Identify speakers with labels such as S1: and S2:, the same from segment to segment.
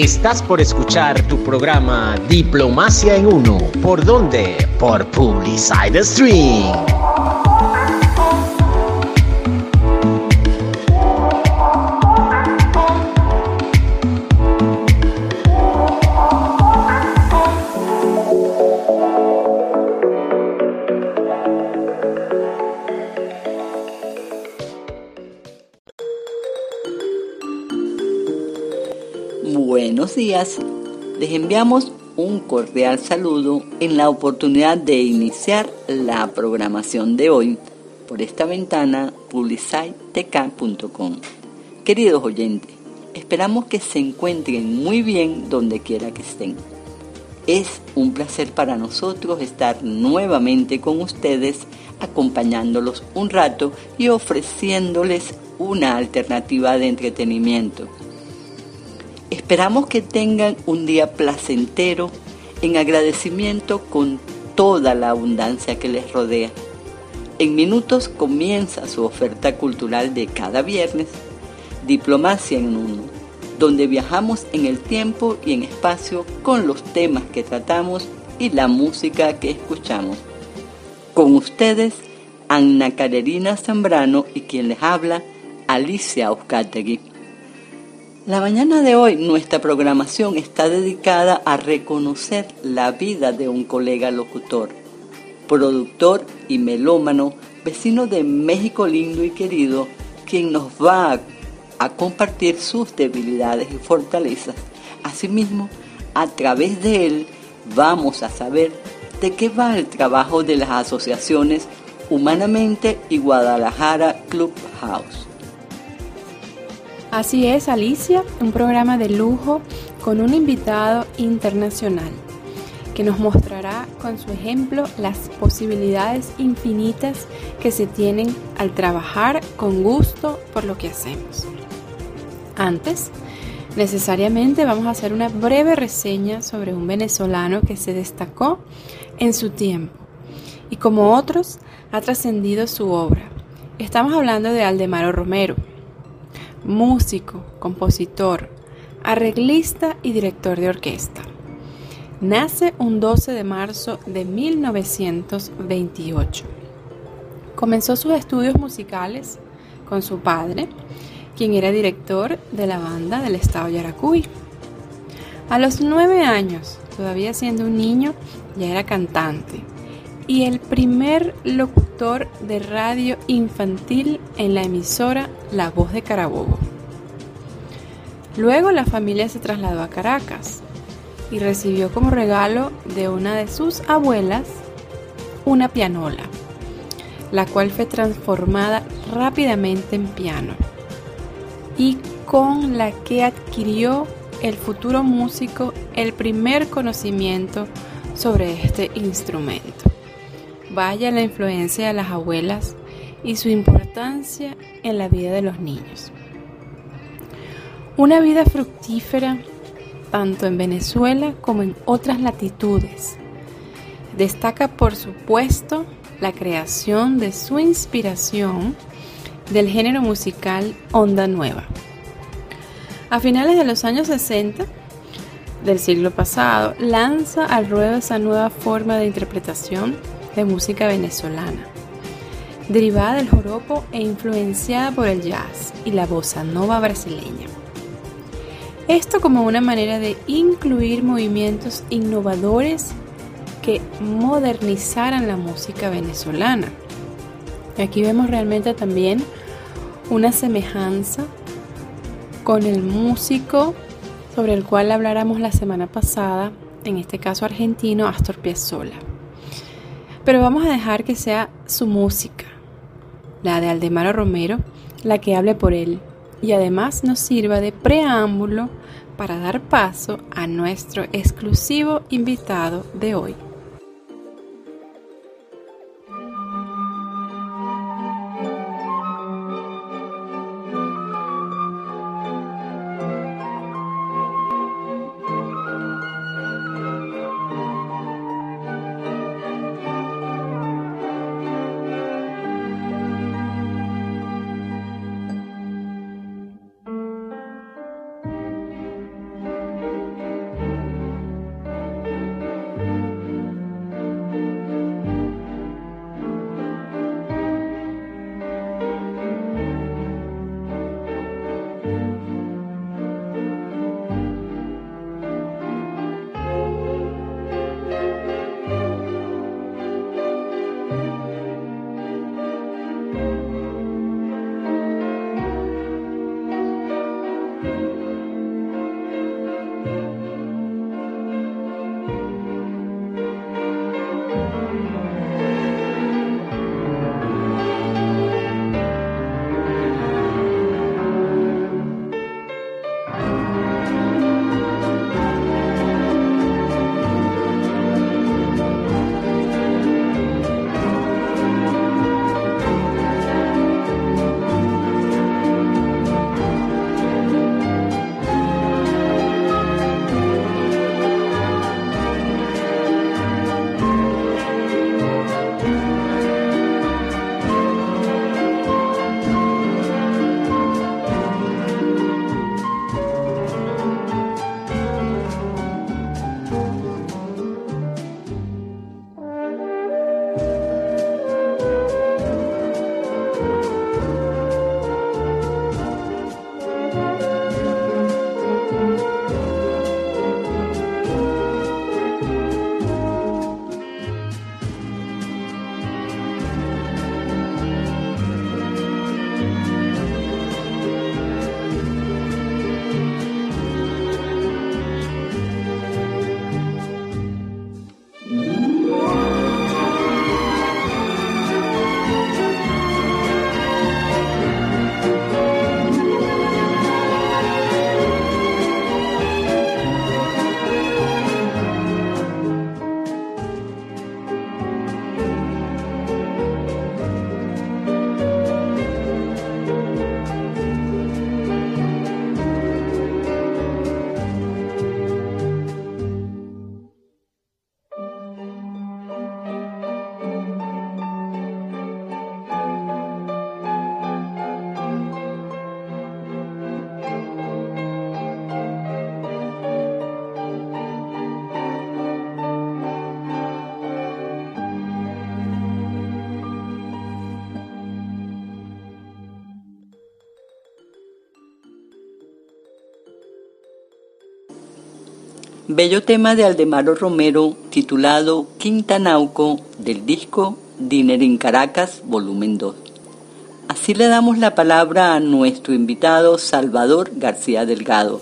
S1: Estás por escuchar tu programa Diplomacia en Uno. ¿Por dónde? Por Publicide Stream.
S2: Días. Les enviamos un cordial saludo en la oportunidad de iniciar la programación de hoy por esta ventana publicitek.com. Queridos oyentes, esperamos que se encuentren muy bien donde quiera que estén. Es un placer para nosotros estar nuevamente con ustedes acompañándolos un rato y ofreciéndoles una alternativa de entretenimiento Esperamos que tengan un día placentero en agradecimiento con toda la abundancia que les rodea. En minutos comienza su oferta cultural de cada viernes, Diplomacia en Uno, donde viajamos en el tiempo y en espacio con los temas que tratamos y la música que escuchamos. Con ustedes, Anna Carerina Zambrano y quien les habla, Alicia Oscategui. La mañana de hoy nuestra programación está dedicada a reconocer la vida de un colega locutor, productor y melómano, vecino de México lindo y querido, quien nos va a, compartir sus debilidades y fortalezas. Asimismo, a través de él vamos a saber de qué va el trabajo de las asociaciones Humanamente y Guadalajara Clubhouse.
S3: Así es, Alicia, un programa de lujo con un invitado internacional que nos mostrará con su ejemplo las posibilidades infinitas que se tienen al trabajar con gusto por lo que hacemos. Antes, necesariamente vamos a hacer una breve reseña sobre un venezolano que se destacó en su tiempo y como otros ha trascendido su obra. Estamos hablando de Aldemaro Romero músico, compositor, arreglista y director de orquesta. Nace un 12 de marzo de 1928. Comenzó sus estudios musicales con su padre, quien era director de la banda del estado Yaracuy. A los nueve años, todavía siendo un niño, ya era cantante y el primer locutor de radio infantil en la emisora La Voz de Carabobo. Luego la familia se trasladó a Caracas y recibió como regalo de una de sus abuelas una pianola, la cual fue transformada rápidamente en piano y con la que adquirió el futuro músico el primer conocimiento sobre este instrumento. Vaya la influencia de las abuelas y su importancia en la vida de los niños. Una vida fructífera tanto en Venezuela como en otras latitudes. Destaca por supuesto la creación de su inspiración del género musical Onda Nueva. A finales de los años 60 del siglo pasado, lanza al ruedo esa nueva forma de interpretación de música venezolana, derivada del joropo e influenciada por el jazz y la bossa nova brasileña. Esto como una manera de incluir movimientos innovadores que modernizaran la música venezolana. Aquí vemos realmente también una semejanza con el músico sobre el cual habláramos la semana pasada, en este caso argentino, Astor Piazzolla. Pero vamos a dejar que sea su música, la de Aldemaro Romero, la que hable por él y además nos sirva de preámbulo para dar paso a nuestro exclusivo invitado de hoy.
S2: Bello tema de Aldemaro Romero titulado Quintanauco del disco Dinero en Caracas, volumen 2. Así le damos la palabra a nuestro invitado Salvador García Delgado,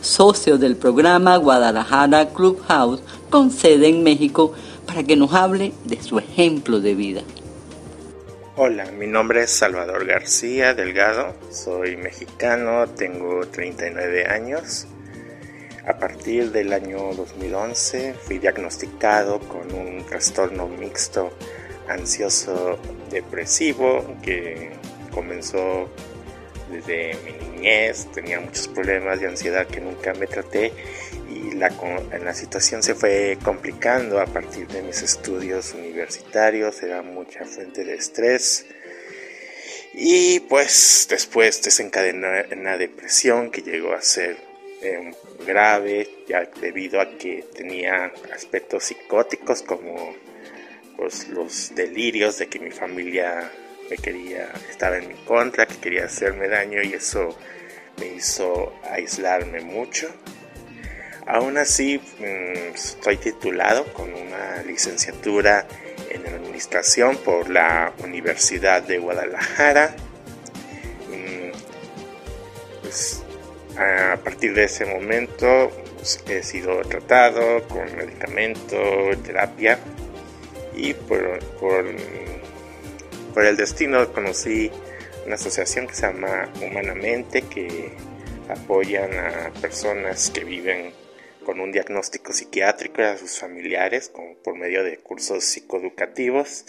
S2: socio del programa Guadalajara Clubhouse con sede en México, para que nos hable de su ejemplo de vida.
S4: Hola, mi nombre es Salvador García Delgado, soy mexicano, tengo 39 años. A partir del año 2011 fui diagnosticado con un trastorno mixto ansioso depresivo que comenzó desde mi niñez, tenía muchos problemas de ansiedad que nunca me traté y la, la situación se fue complicando a partir de mis estudios universitarios, era mucha fuente de estrés. Y pues después desencadenó una depresión que llegó a ser eh, grave ya debido a que tenía aspectos psicóticos como pues, los delirios de que mi familia me quería, estaba en mi contra, que quería hacerme daño y eso me hizo aislarme mucho. Aún así, mm, estoy titulado con una licenciatura en administración por la Universidad de Guadalajara. Mm, pues, a partir de ese momento pues, he sido tratado con medicamento, terapia y por, por, el destino conocí una asociación que se llama Humanamente que apoyan a personas que viven con un diagnóstico psiquiátrico y a sus familiares por medio de cursos psicoeducativos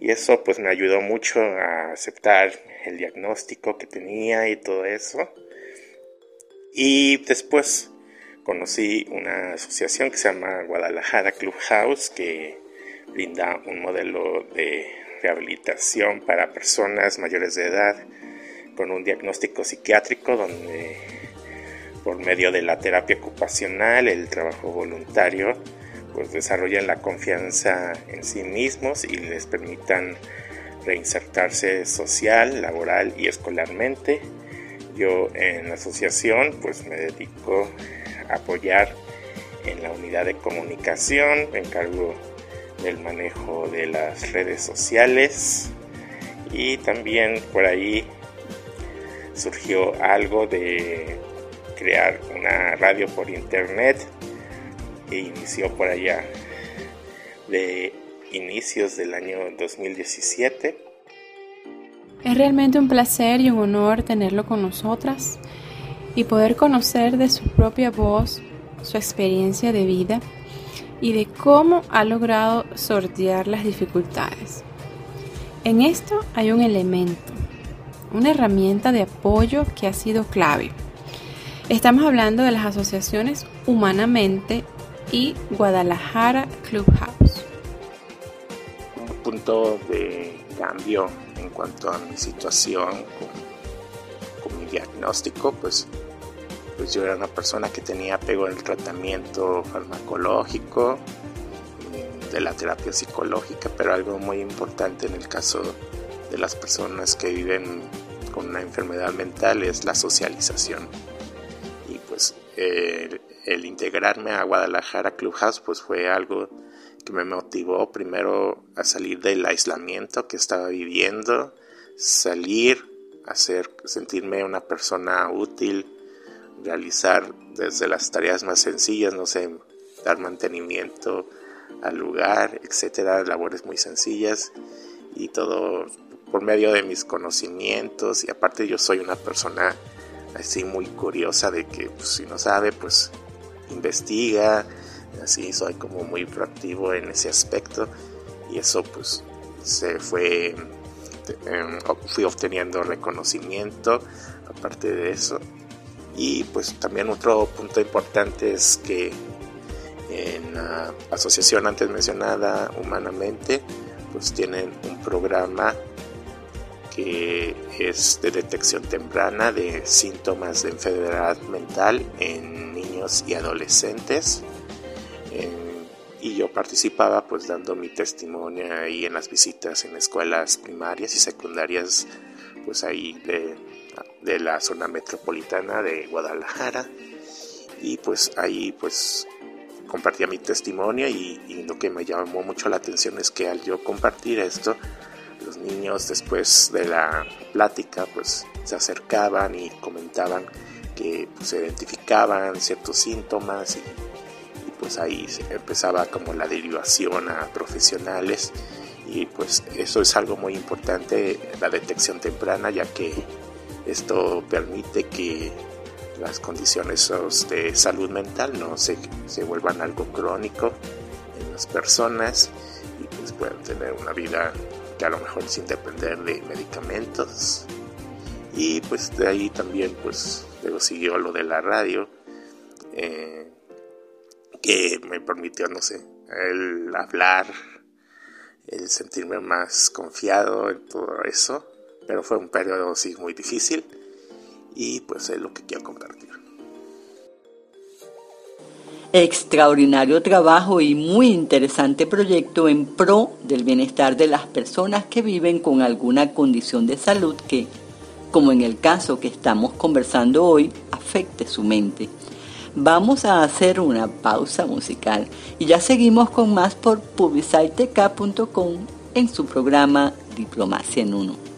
S4: y eso pues me ayudó mucho a aceptar el diagnóstico que tenía y todo eso y después conocí una asociación que se llama Guadalajara Clubhouse que brinda un modelo de rehabilitación para personas mayores de edad con un diagnóstico psiquiátrico donde por medio de la terapia ocupacional, el trabajo voluntario, pues desarrollan la confianza en sí mismos y les permitan reinsertarse social, laboral y escolarmente. Yo en la asociación pues me dedico a apoyar en la unidad de comunicación, me encargo del manejo de las redes sociales y también por ahí surgió algo de crear una radio por internet e inició por allá de inicios del año 2017.
S3: Es realmente un placer y un honor tenerlo con nosotras y poder conocer de su propia voz su experiencia de vida y de cómo ha logrado sortear las dificultades. En esto hay un elemento, una herramienta de apoyo que ha sido clave. Estamos hablando de las asociaciones Humanamente y Guadalajara Clubhouse.
S4: Un punto de cambio cuanto a mi situación con, mi diagnóstico, pues pues yo era una persona que tenía apego al tratamiento farmacológico, mm, de la terapia psicológica, pero algo muy importante en el caso de las personas que viven con una enfermedad mental es la socialización. Y pues el, el integrarme a Guadalajara Clubhouse pues fue algo que me motivó primero a salir del aislamiento que estaba viviendo, salir, hacer sentirme una persona útil, realizar desde las tareas más sencillas, no sé, dar mantenimiento al lugar, etcétera, labores muy sencillas y todo por medio de mis conocimientos. Y aparte yo soy una persona así muy curiosa de que pues, si no sabe pues investiga, así soy como muy proactivo en ese aspecto y eso pues se fue em, fui obteniendo reconocimiento aparte de eso y pues también otro punto importante es que en la asociación antes mencionada, Humanamente, pues tienen un programa que es de detección temprana de síntomas de enfermedad mental en niños y adolescentes. Y yo participaba pues dando mi testimonio ahí en las visitas en escuelas primarias y secundarias pues ahí de la zona metropolitana de Guadalajara. Y pues ahí pues compartía mi testimonio y, y, lo que me llamó mucho la atención es que al yo compartir esto, los niños después de la plática pues se acercaban y comentaban que pues, se identificaban ciertos síntomas y, pues ahí empezaba como la derivación a profesionales y pues eso es algo muy importante, la detección temprana, ya que esto permite que las condiciones de salud mental no se, se vuelvan algo crónico en las personas y pues puedan tener una vida que a lo mejor sin depender de medicamentos. Y pues de ahí también pues luego siguió lo de la radio eh, que me permitió no sé el hablar el sentirme más confiado en todo eso. Pero fue un periodo sí muy difícil. Y pues es lo que quiero compartir.
S5: Extraordinario trabajo y muy interesante proyecto en pro del bienestar de las personas que viven con alguna condición de salud que, como en el caso que estamos conversando hoy, afecte su mente. Vamos a hacer una pausa musical y ya seguimos con más por publicitek.com en su programa Diplomacia en Uno.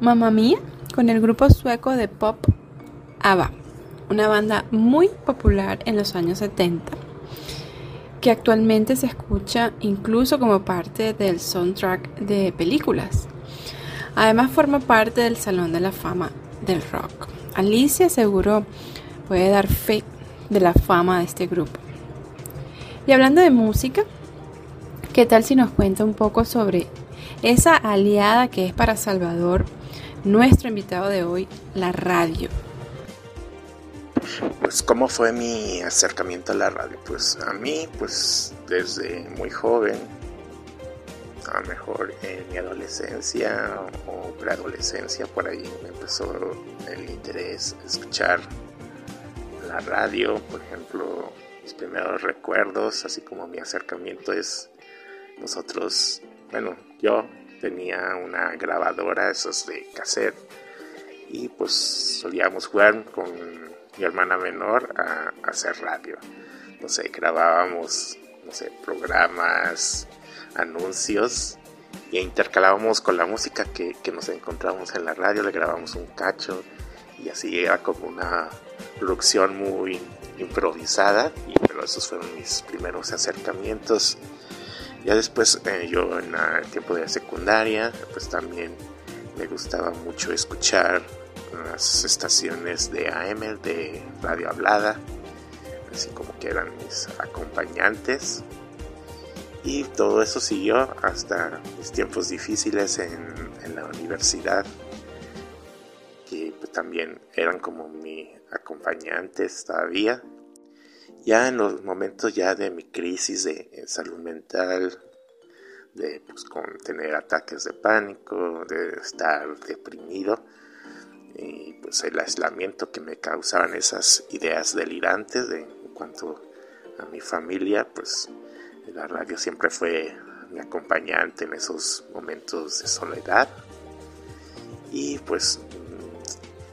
S3: Mamma Mía con el grupo sueco de pop ABBA, una banda muy popular en los años 70 que actualmente se escucha incluso como parte del soundtrack de películas. Además forma parte del Salón de la Fama del Rock. Alicia seguro puede dar fe de la fama de este grupo. Y hablando de música, ¿qué tal si nos cuenta un poco sobre esa aliada que es para Salvador, nuestro invitado de hoy, la radio?
S4: Pues cómo fue mi acercamiento a la radio. Pues a mí, pues desde muy joven, a lo mejor en mi adolescencia o preadolescencia, por ahí me empezó el interés escuchar la radio, por ejemplo, mis primeros recuerdos, así como mi acercamiento es nosotros, bueno, yo tenía una grabadora, esos de cassette, y pues solíamos jugar con mi hermana menor a, hacer radio. No sé, grabábamos, no sé, programas, anuncios, e intercalábamos con la música que, que nos encontrábamos en la radio, le grabamos un cacho, y así era como una producción muy improvisada, y, pero esos fueron mis primeros acercamientos. Ya después eh, yo en el tiempo de la secundaria, pues también me gustaba mucho escuchar las estaciones de AM, de radio hablada, así como que eran mis acompañantes. Y todo eso siguió hasta mis tiempos difíciles en, en la universidad, que pues, también eran como mi acompañantes todavía. Ya en los momentos ya de mi crisis de salud mental, de pues, con tener ataques de pánico, de estar deprimido, y pues el aislamiento que me causaban esas ideas delirantes de, en cuanto a mi familia, pues la radio siempre fue mi acompañante en esos momentos de soledad. Y pues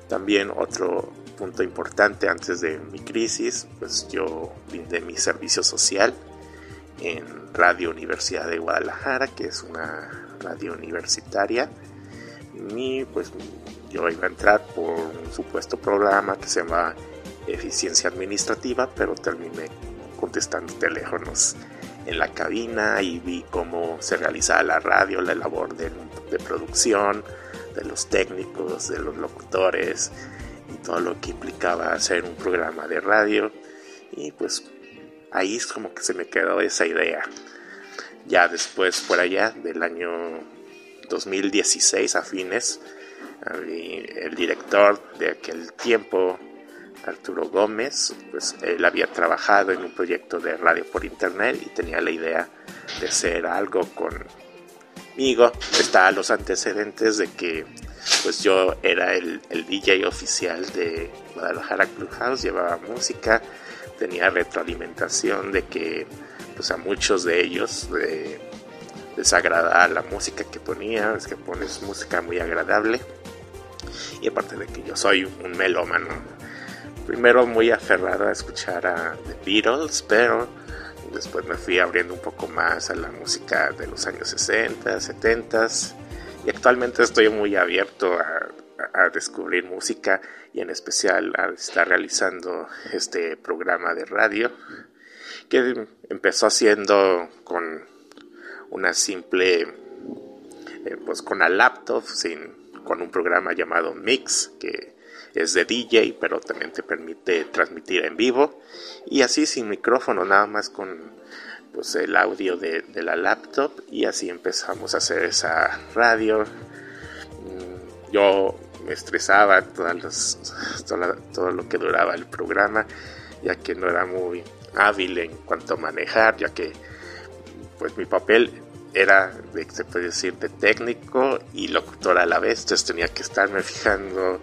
S4: también otro punto importante antes de mi crisis, pues yo brindé mi servicio social en Radio Universidad de Guadalajara, que es una radio universitaria. Y pues yo iba a entrar por un supuesto programa que se llama Eficiencia Administrativa, pero terminé contestando teléfonos en la cabina y vi cómo se realizaba la radio, la labor de, de producción, de los técnicos, de los locutores y todo lo que implicaba hacer un programa de radio. Y pues ahí es como que se me quedó esa idea. Ya después, por allá, del año 2016 a fines, el director de aquel tiempo, Arturo Gómez, pues él había trabajado en un proyecto de radio por internet y tenía la idea de hacer algo conmigo. Está los antecedentes de que pues yo era el, DJ oficial de Guadalajara Clubhouse, llevaba música, tenía retroalimentación de que pues a muchos de ellos les agradaba la música que ponía, es que pones música muy agradable. Y aparte de que yo soy un melómano, primero muy aferrado a escuchar a The Beatles, pero después me fui abriendo un poco más a la música de los años 60, 70 y actualmente estoy muy abierto a, descubrir música y en especial a estar realizando este programa de radio que empezó haciendo con una simple eh, pues con la laptop sin con un programa llamado Mix que es de DJ pero también te permite transmitir en vivo y así sin micrófono nada más con pues el audio de, la laptop y así empezamos a hacer esa radio. Mm, yo me estresaba todas todo, lo que duraba el programa, ya que no era muy hábil en cuanto a manejar, ya que pues mi papel era, se puede decir, de técnico y locutor a la vez, entonces tenía que estarme fijando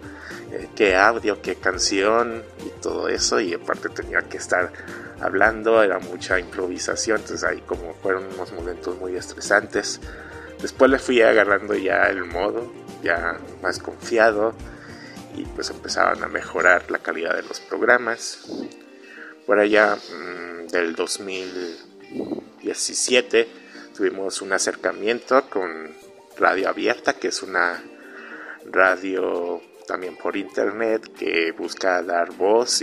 S4: eh, qué audio, qué canción y todo eso, y aparte tenía que estar hablando, era mucha improvisación, entonces ahí como fueron unos momentos muy estresantes. Después le fui agarrando ya el modo, ya más confiado, y pues empezaban a mejorar la calidad de los programas. Por allá mm, del 2017 tuvimos un acercamiento con Radio Abierta, que es una radio también por internet que busca dar voz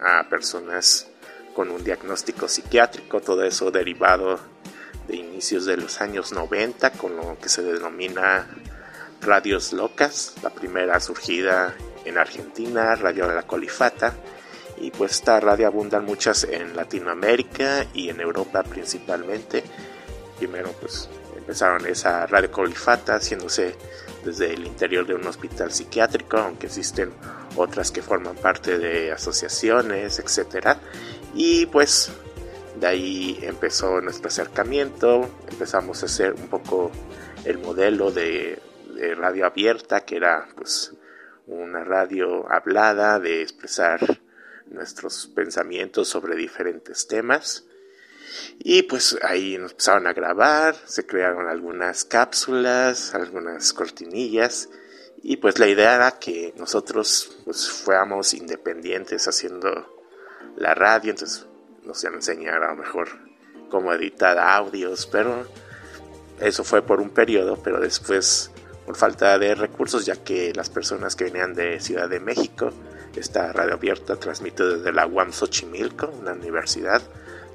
S4: a personas con un diagnóstico psiquiátrico, todo eso derivado de inicios de los años 90 con lo que se denomina radios locas, la primera surgida en Argentina, Radio de la Colifata, y pues esta radio abundan muchas en Latinoamérica y en Europa principalmente. Primero pues empezaron esa radio colifata haciéndose desde el interior de un hospital psiquiátrico, aunque existen otras que forman parte de asociaciones, etcétera. Y pues de ahí empezó nuestro acercamiento, empezamos a hacer un poco el modelo de, de radio abierta, que era pues una radio hablada de expresar nuestros pensamientos sobre diferentes temas. Y pues ahí empezaron a grabar, se crearon algunas cápsulas, algunas cortinillas. Y pues la idea era que nosotros pues fuéramos independientes haciendo la radio, entonces nos iban a enseñar a lo mejor cómo editar audios, pero eso fue por un periodo, pero después por falta de recursos, ya que las personas que venían de Ciudad de México esta radio abierta transmite desde la UAM Xochimilco, una universidad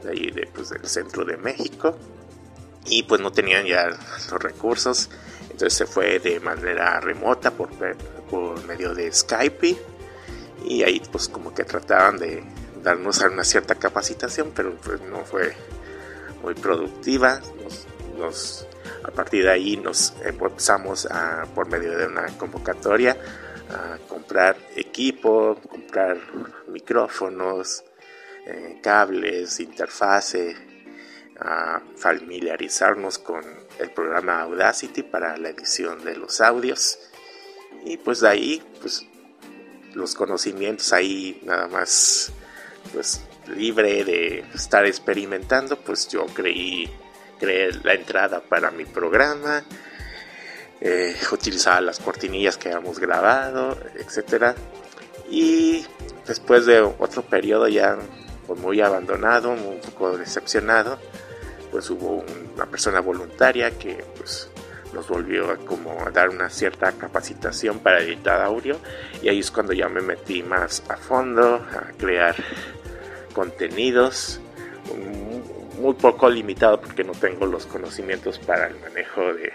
S4: de ahí de, pues, del centro de México. Y pues no tenían ya los recursos, entonces se fue de manera remota por, por medio de Skype. Y ahí pues como que trataban de darnos una cierta capacitación, pero pues no fue muy productiva. Nos, a partir de ahí nos empezamos a, por medio de una convocatoria a comprar equipo, comprar micrófonos, eh, cables, interfase, a familiarizarnos con el programa Audacity para la edición de los audios y pues de ahí pues los conocimientos ahí nada más pues libre de estar experimentando pues yo creí creé la entrada para mi programa eh, utilizaba las cortinillas que habíamos grabado, etcétera. Y después de otro periodo ya pues, muy abandonado, un poco decepcionado, pues hubo una persona voluntaria que pues nos volvió a como a dar una cierta capacitación para editar audio y ahí es cuando ya me metí más a fondo a crear contenidos muy poco limitado porque no tengo los conocimientos para el manejo de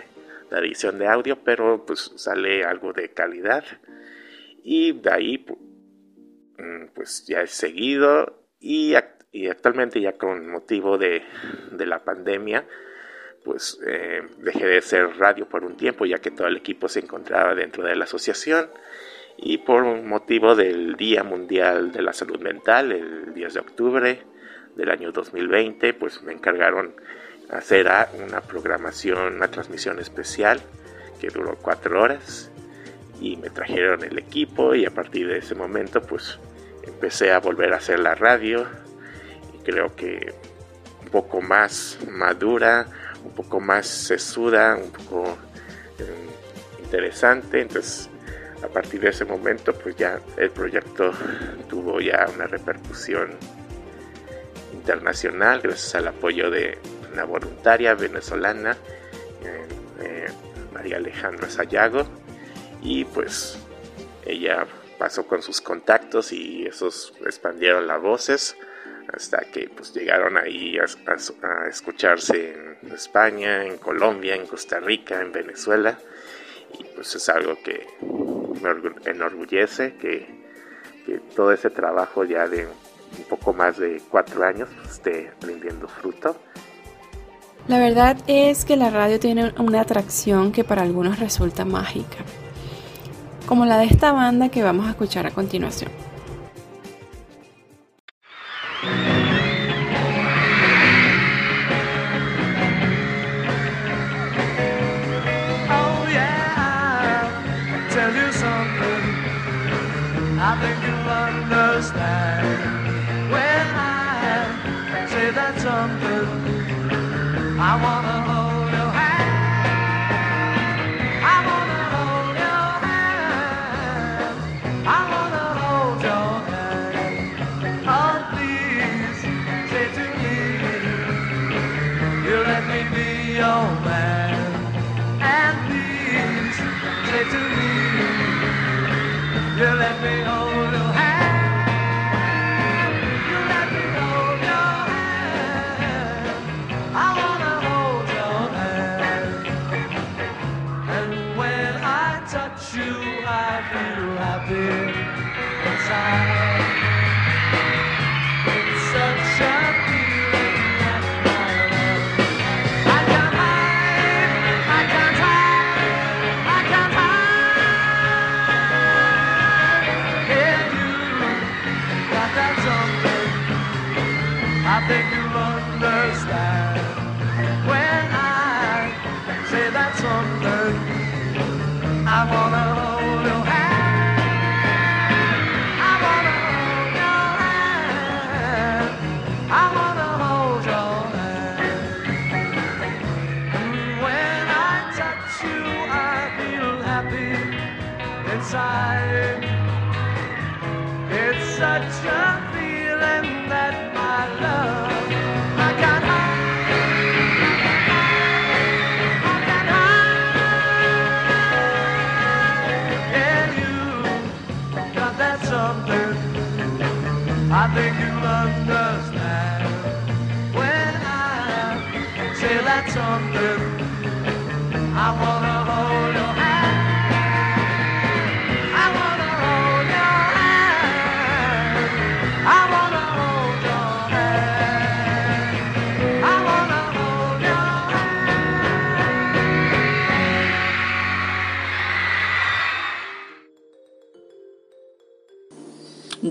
S4: la edición de audio, pero pues sale algo de calidad. Y de ahí mm, pues ya he seguido y, actualmente ya con motivo de, la pandemia pues eh, dejé de ser radio por un tiempo ya que todo el equipo se encontraba dentro de la asociación. Y por motivo del Día Mundial de la Salud Mental, el 10 de octubre del año 2020, pues me encargaron hacer una programación, una transmisión especial que duró cuatro horas y me trajeron el equipo y a partir de ese momento pues empecé a volver a hacer la radio y creo que un poco más madura, un poco más sesuda, un poco eh, interesante, entonces a partir de ese momento pues ya el proyecto tuvo ya una repercusión internacional gracias al apoyo de una voluntaria venezolana, eh, eh, María Alejandra Sayago, y pues ella pasó con sus contactos y esos expandieron las voces hasta que pues llegaron ahí a, escucharse en España, en Colombia, en Costa Rica, en Venezuela. Y pues es algo que me enorgullece que, que todo ese trabajo ya de un poco más de cuatro años esté rindiendo fruto.
S3: La verdad es que la radio tiene una atracción que para algunos resulta mágica, como la de esta banda que vamos a escuchar a continuación.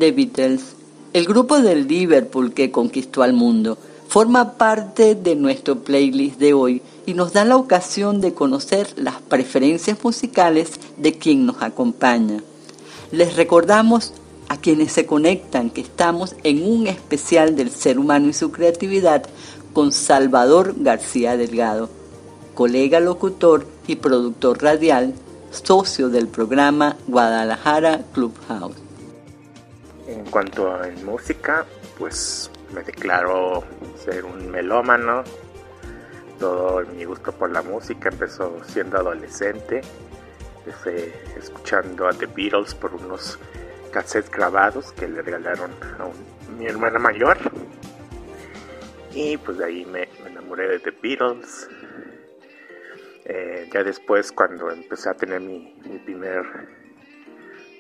S2: The Beatles, el grupo del Liverpool que conquistó al mundo, forma parte de nuestro playlist de hoy y nos da la ocasión de conocer las preferencias musicales de quien nos acompaña. Les recordamos a quienes se conectan que estamos en un especial del ser humano y su creatividad con Salvador García Delgado, colega locutor y productor radial, socio del programa Guadalajara Clubhouse.
S4: En cuanto a música, pues me declaro ser un melómano. Todo mi gusto por la música empezó siendo adolescente. Empecé escuchando a The Beatles por unos cassettes grabados que le regalaron a mi hermana mayor. Y pues de ahí me, enamoré de The Beatles. Eh, ya después cuando empecé a tener mi primer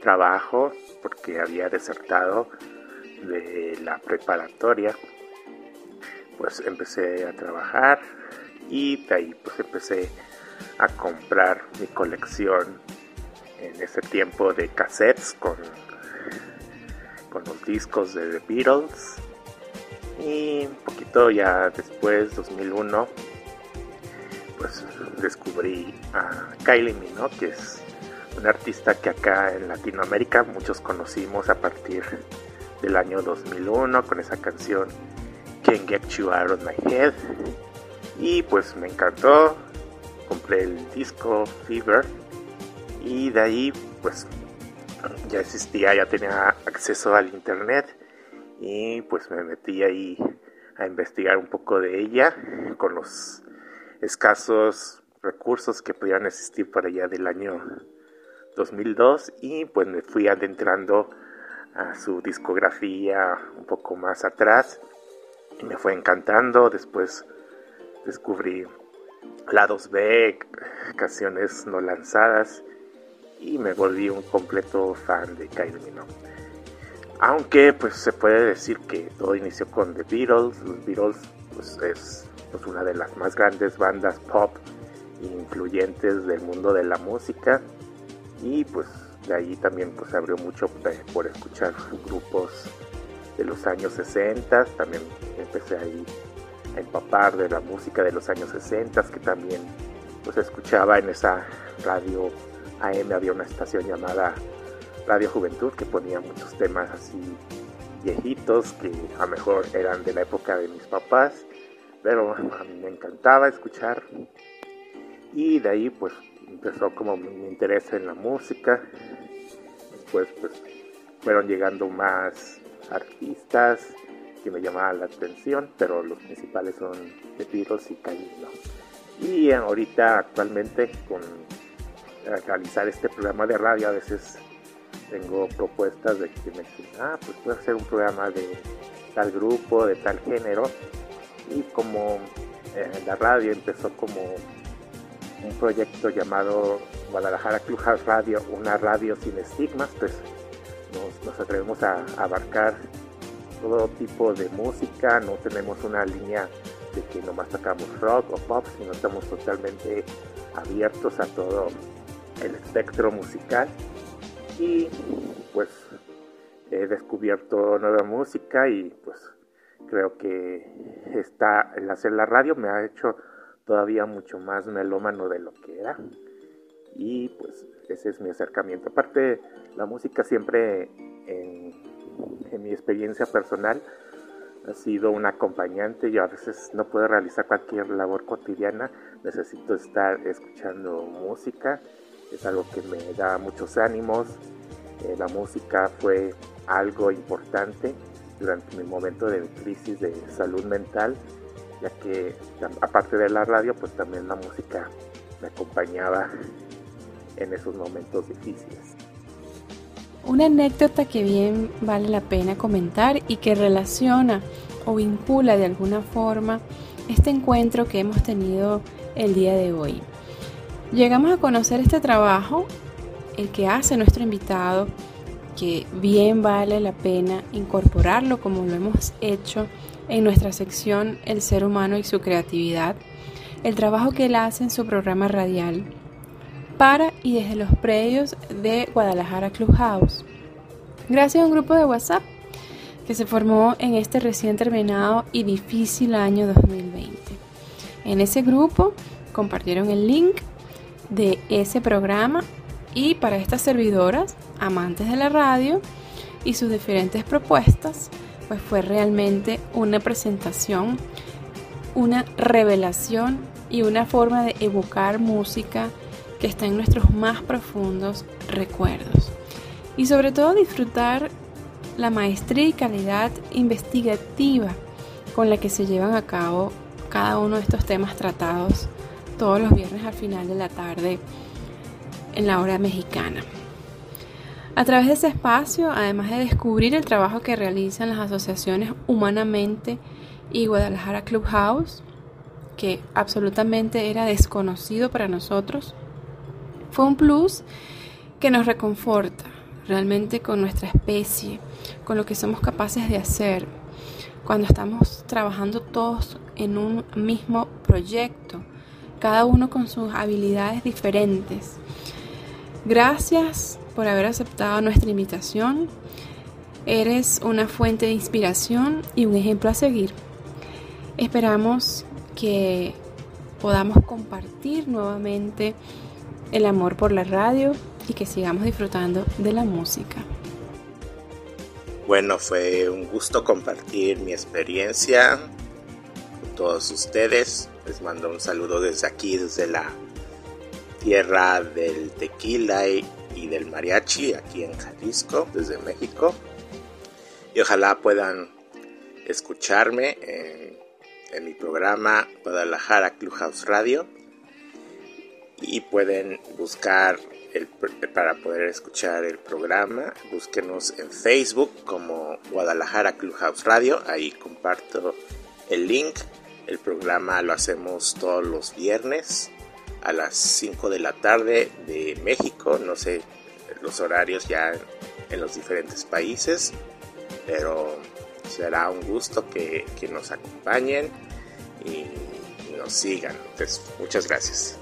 S4: trabajo, porque había desertado de la preparatoria, pues empecé a trabajar y de ahí pues empecé a comprar mi colección en ese tiempo de cassettes con, con los discos de The Beatles. Y un poquito ya después, 2001, pues descubrí a Kylie Minogue, que es un artista que acá en Latinoamérica muchos conocimos a partir del año 2001 con esa canción Can't Get You Out of My Head. Y pues me encantó compré el disco Fever y de ahí pues ya existía ya tenía acceso al internet y pues me metí ahí a investigar un poco de ella con los escasos recursos que pudieran existir por allá del año 2002 y pues me fui adentrando a su discografía un poco más atrás y me fue encantando. Después descubrí lados B, canciones no lanzadas y me volví un completo fan de Kylie Minogue. Aunque pues se puede decir que todo inició con The Beatles. Los Beatles pues, es pues, una de las más grandes bandas pop influyentes del mundo de la música y pues de ahí también pues abrió mucho por escuchar grupos de los años 60, también empecé ahí a empapar de la música de los años 60 que también pues escuchaba en esa radio AM había una estación llamada Radio Juventud que ponía muchos temas así viejitos que a lo mejor eran de la época de mis papás pero a mí me encantaba escuchar. Y de ahí pues empezó como mi interés en la música. Después pues fueron llegando más artistas que me llamaban la atención, pero los principales son The y Kylie Y ahorita actualmente con realizar este programa de radio a veces tengo propuestas de que me dicen, ah, pues puedo hacer un programa de tal grupo, de tal género. Y como eh, la radio empezó como un proyecto llamado Guadalajara Clubhouse Radio, una radio sin estigmas, pues nos, atrevemos a, abarcar todo tipo de música, no tenemos una línea de que nomás tocamos rock o pop, sino estamos totalmente abiertos a todo el espectro musical. Y pues he descubierto nueva música y pues creo que está el hacer la radio me ha hecho todavía mucho más melómano de lo que era. Y pues ese es mi acercamiento. Aparte la música siempre en, mi experiencia personal ha sido un acompañante. Y a veces no puedo realizar cualquier labor cotidiana. Necesito estar escuchando música. Es algo que me da muchos ánimos. Eh, la música fue algo importante durante mi momento de crisis de salud mental, ya que aparte de la radio, pues también la música me acompañaba en esos momentos difíciles.
S3: Una anécdota que bien vale la pena comentar y que relaciona o vincula de alguna forma este encuentro que hemos tenido el día de hoy. Llegamos a conocer este trabajo, el que hace nuestro invitado, que bien vale la pena incorporarlo como lo hemos hecho en nuestra sección El ser humano y su creatividad, el trabajo que él hace en su programa radial para y desde los predios de Guadalajara Clubhouse. Gracias a un grupo de WhatsApp que se formó en este recién terminado y difícil año 2020. En ese grupo compartieron el link de ese programa y para estas servidoras, amantes de la radio y sus diferentes propuestas, pues fue realmente una presentación, una revelación y una forma de evocar música que está en nuestros más profundos recuerdos. Y sobre todo disfrutar la maestría y calidad investigativa con la que se llevan a cabo cada uno de estos temas tratados todos los viernes al final de la tarde en la hora mexicana. A través de ese espacio, además de descubrir el trabajo que realizan las asociaciones Humanamente y Guadalajara Clubhouse, que absolutamente era desconocido para nosotros, fue un plus que nos reconforta realmente con nuestra especie, con lo que somos capaces de hacer cuando estamos trabajando todos en un mismo proyecto cada uno con sus habilidades diferentes. Gracias por haber aceptado nuestra invitación. Eres una fuente de inspiración y un ejemplo a seguir. Esperamos que podamos compartir nuevamente el amor por la radio y que sigamos disfrutando de la música.
S4: Bueno, fue un gusto compartir mi experiencia con todos ustedes. Les mando un saludo desde aquí, desde la tierra del tequila y, del mariachi, aquí en Jalisco, desde México. Y ojalá puedan escucharme en, mi programa Guadalajara Clubhouse Radio. Y pueden buscar el, para poder escuchar el programa, búsquenos en Facebook como Guadalajara Clubhouse Radio. Ahí comparto el link el programa lo hacemos todos los viernes a las 5 de la tarde de México. No sé los horarios ya en los diferentes países, pero será un gusto que, que nos acompañen y nos sigan. Entonces, muchas gracias.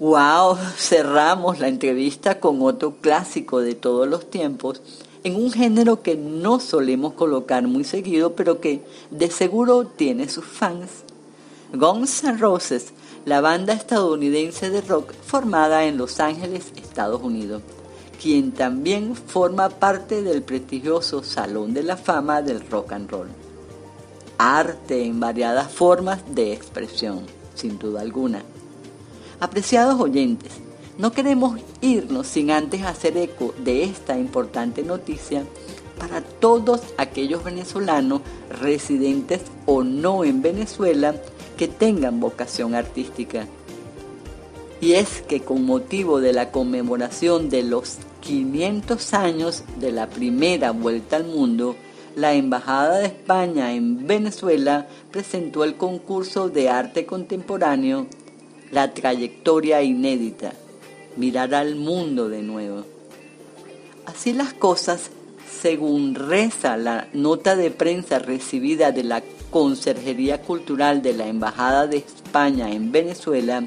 S2: Wow, cerramos la entrevista con otro clásico de todos los tiempos en un género que no solemos colocar muy seguido, pero que de seguro tiene sus fans. Guns N' Roses, la banda estadounidense de rock formada en Los Ángeles, Estados Unidos, quien también forma parte del prestigioso Salón de la Fama del Rock and Roll. Arte en variadas formas de expresión, sin duda alguna. Apreciados oyentes, no queremos irnos sin antes hacer eco de esta importante noticia para todos aquellos venezolanos residentes o no en Venezuela que tengan vocación artística. Y es que con motivo de la conmemoración de los 500 años de la primera vuelta al mundo, la Embajada de España en Venezuela presentó el concurso de arte contemporáneo La trayectoria inédita mirar al mundo de nuevo. Así las cosas, según reza la nota de prensa recibida de la Conserjería Cultural de la Embajada de España en Venezuela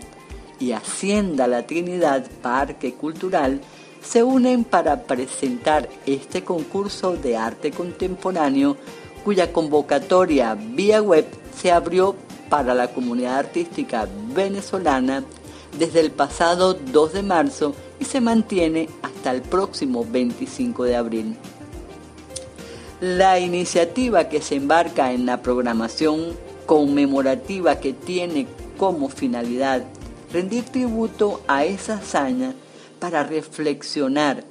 S2: y Hacienda La Trinidad Parque Cultural, se unen para presentar este concurso de arte contemporáneo cuya convocatoria vía web se abrió para la comunidad artística venezolana desde el pasado 2 de marzo y se mantiene hasta el próximo 25 de abril. La iniciativa que se embarca en la programación conmemorativa que tiene como finalidad rendir tributo a esa hazaña para reflexionar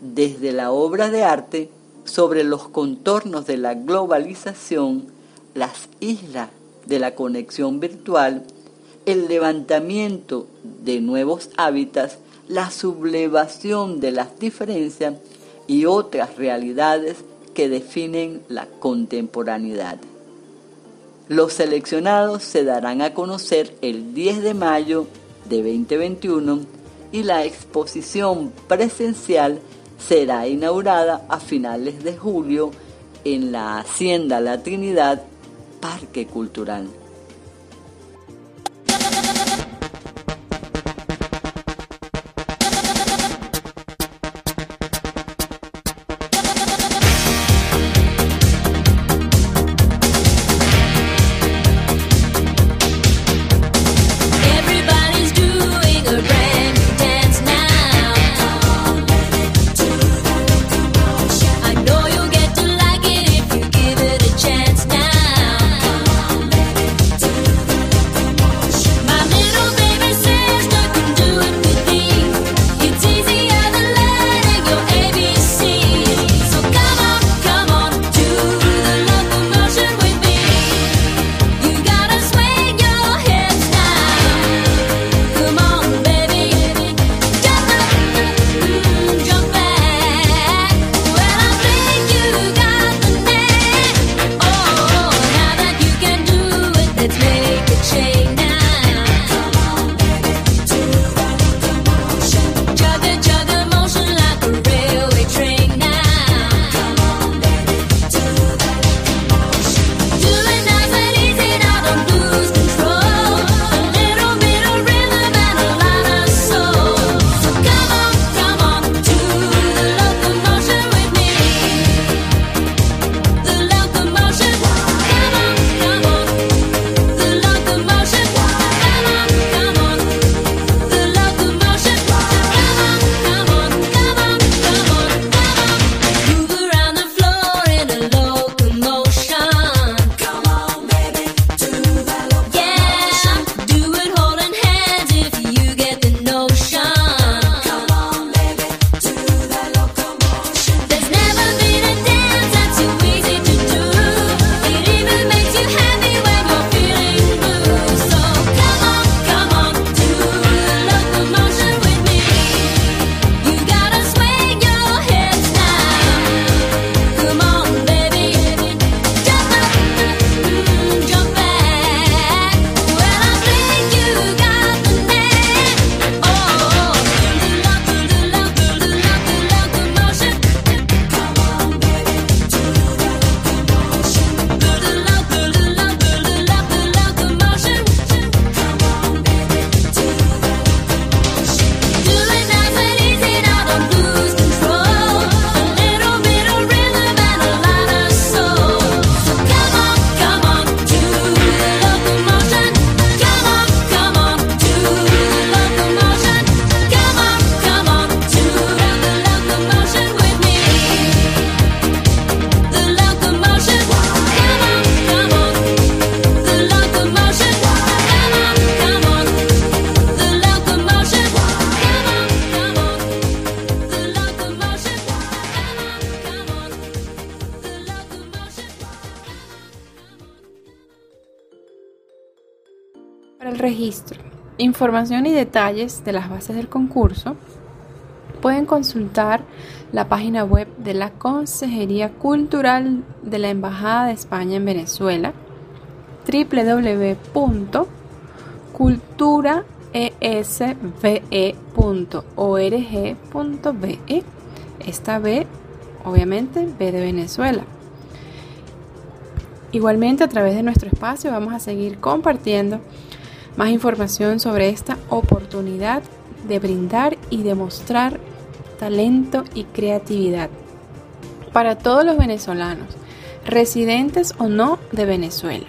S2: desde la obra de arte sobre los contornos de la globalización, las islas de la conexión virtual el levantamiento de nuevos hábitats, la sublevación de las diferencias y otras realidades que definen la contemporaneidad. Los seleccionados se darán a conocer el 10 de mayo de 2021 y la exposición presencial será inaugurada a finales de julio en la Hacienda La Trinidad, Parque Cultural.
S3: Información y detalles de las bases del concurso, pueden consultar la página web de la Consejería Cultural de la Embajada de España en Venezuela, www.culturaesve.org.be. Esta B, obviamente, B de Venezuela. Igualmente, a través de nuestro espacio vamos a seguir compartiendo más información sobre esta oportunidad de brindar y demostrar talento y creatividad para todos los venezolanos, residentes o no de Venezuela.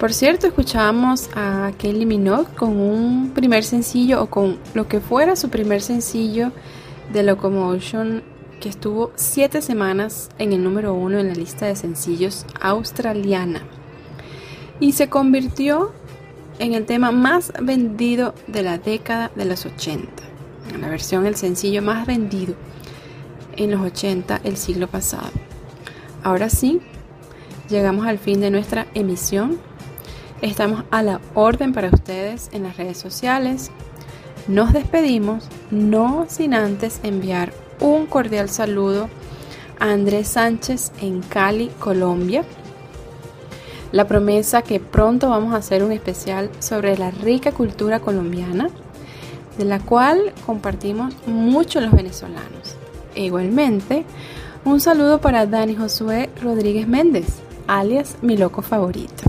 S3: Por cierto, escuchamos a Kelly Minogue con un primer sencillo o con lo que fuera su primer sencillo de Locomotion que estuvo siete semanas en el número uno en la lista de sencillos australiana y se convirtió en el tema más vendido de la década de los 80, la versión, el sencillo más vendido en los 80 el siglo pasado. Ahora sí, llegamos al fin de nuestra emisión. Estamos a la orden para ustedes en las redes sociales. Nos despedimos, no sin antes enviar un cordial saludo a Andrés Sánchez en Cali, Colombia la promesa que pronto vamos a hacer un especial sobre la rica cultura colombiana, de la cual compartimos mucho los venezolanos. E igualmente, un saludo para Dani Josué Rodríguez Méndez, alias mi loco favorito.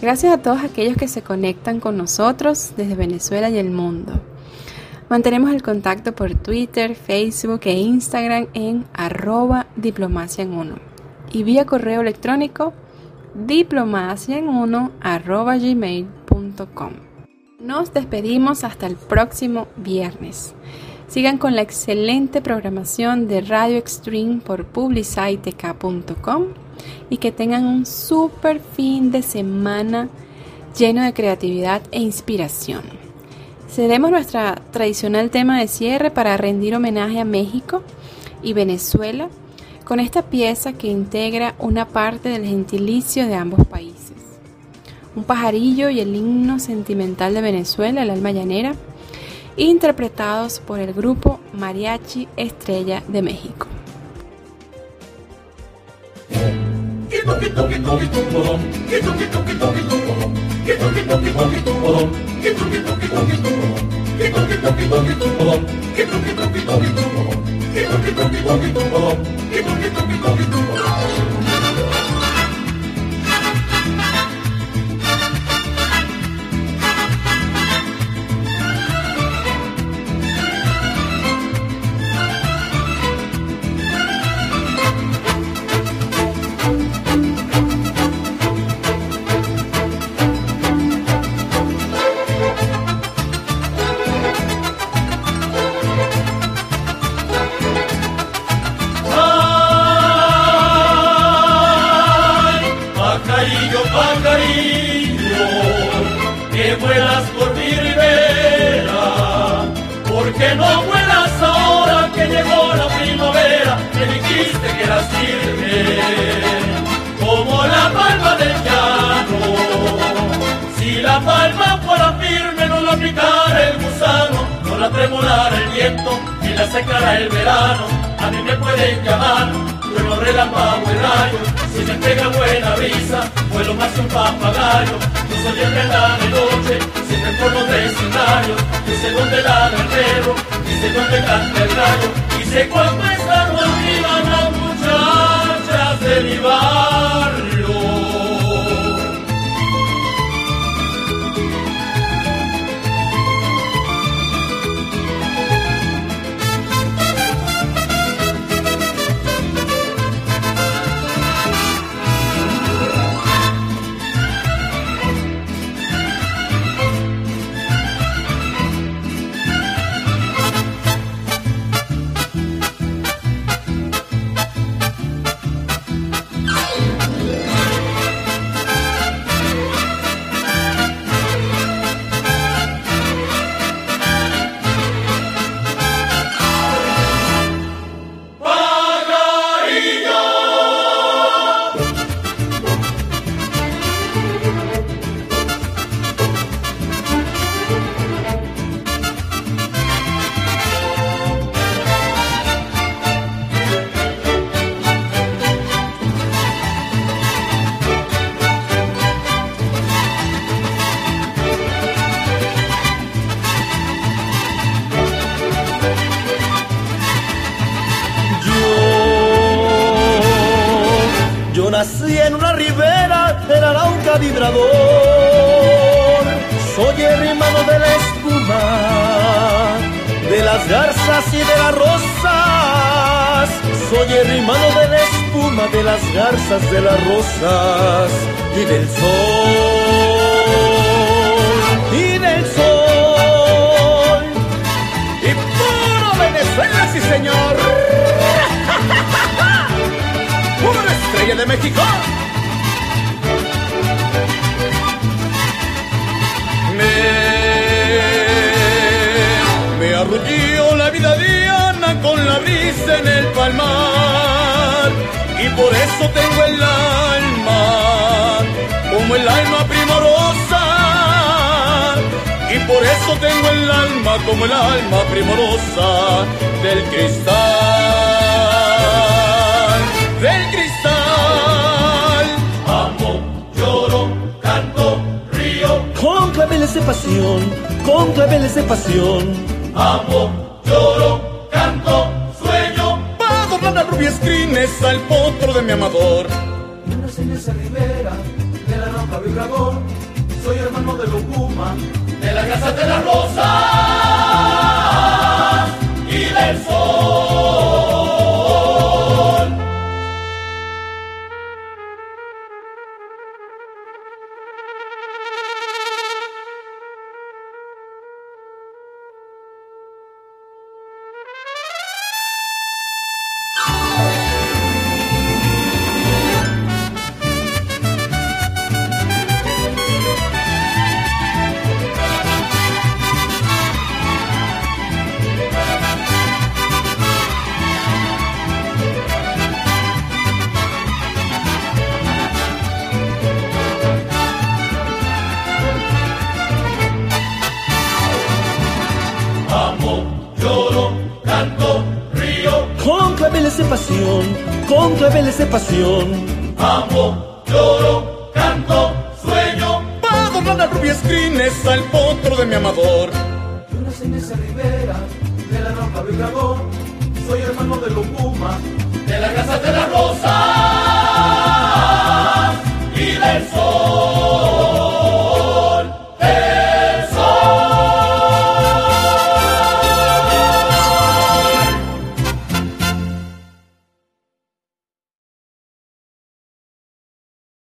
S3: Gracias a todos aquellos que se conectan con nosotros desde Venezuela y el mundo. Mantenemos el contacto por Twitter, Facebook e Instagram en arroba diplomacia en uno y vía correo electrónico diplomacia en uno gmail.com. Nos despedimos hasta el próximo viernes. Sigan con la excelente programación de Radio Extreme por publicitec.com y que tengan un super fin de semana lleno de creatividad e inspiración. Cedemos nuestra tradicional tema de cierre para rendir homenaje a México y Venezuela con esta pieza que integra una parte del gentilicio de ambos países. Un pajarillo y el himno sentimental de Venezuela, el alma llanera, interpretados por el grupo Mariachi Estrella de México.
S6: Boogie, boogie, boogie, boogie, boogie, boogie, boogie, boogie, boogie, boogie, boogie, claveles de pasión, con claveles de pasión. Amo, lloro, canto, sueño, para adornar a rubia crines al potro de mi amador.
S7: Mientras en esa ribera de la roca vibrador, soy hermano de Locuma,
S6: de la casa de las rosas y del sol.